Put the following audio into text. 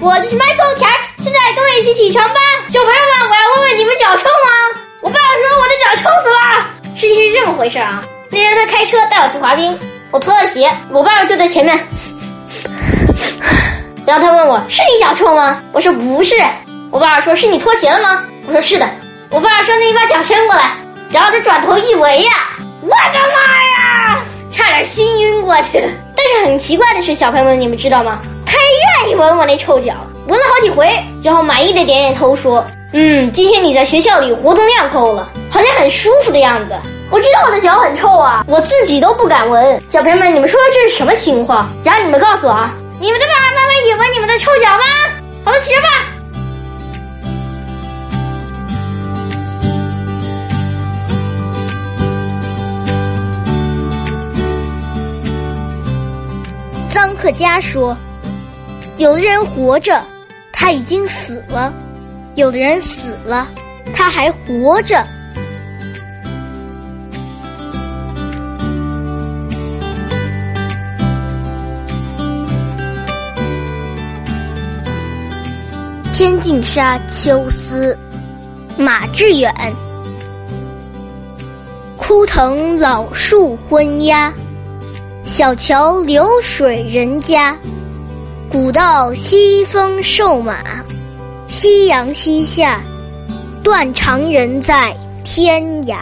我就是 Michael 钱儿，现在跟我一起起床吧，小朋友们，我要问问你们脚臭吗？我爸爸说我的脚臭死了。事情是这么回事啊，那天他开车带我去滑冰，我脱了鞋，我爸爸就在前面，然后他问我是你脚臭吗？我说不是。我爸爸说是你脱鞋了吗？我说是的。我爸爸说那你把脚伸过来，然后他转头一围呀，我的妈呀，差点熏晕过去。但是很奇怪的是，小朋友们你们知道吗？闻我那臭脚，闻了好几回，然后满意的点点头说。嗯，今天你在学校里活动量够了，好像很舒服的样子。我知道我的脚很臭啊，我自己都不敢闻。小朋友们，你们说这是什么情况？然后你们告诉我啊，你们的爸爸妈妈也闻你们的臭脚吗？好了，起身吧。臧克佳说：“有的人活着，他已经死了。”有的人死了，他还活着。天净沙·秋思，马致远。枯藤老树昏鸦，小桥流水人家，古道西风瘦马。夕阳西下，断肠人在天涯。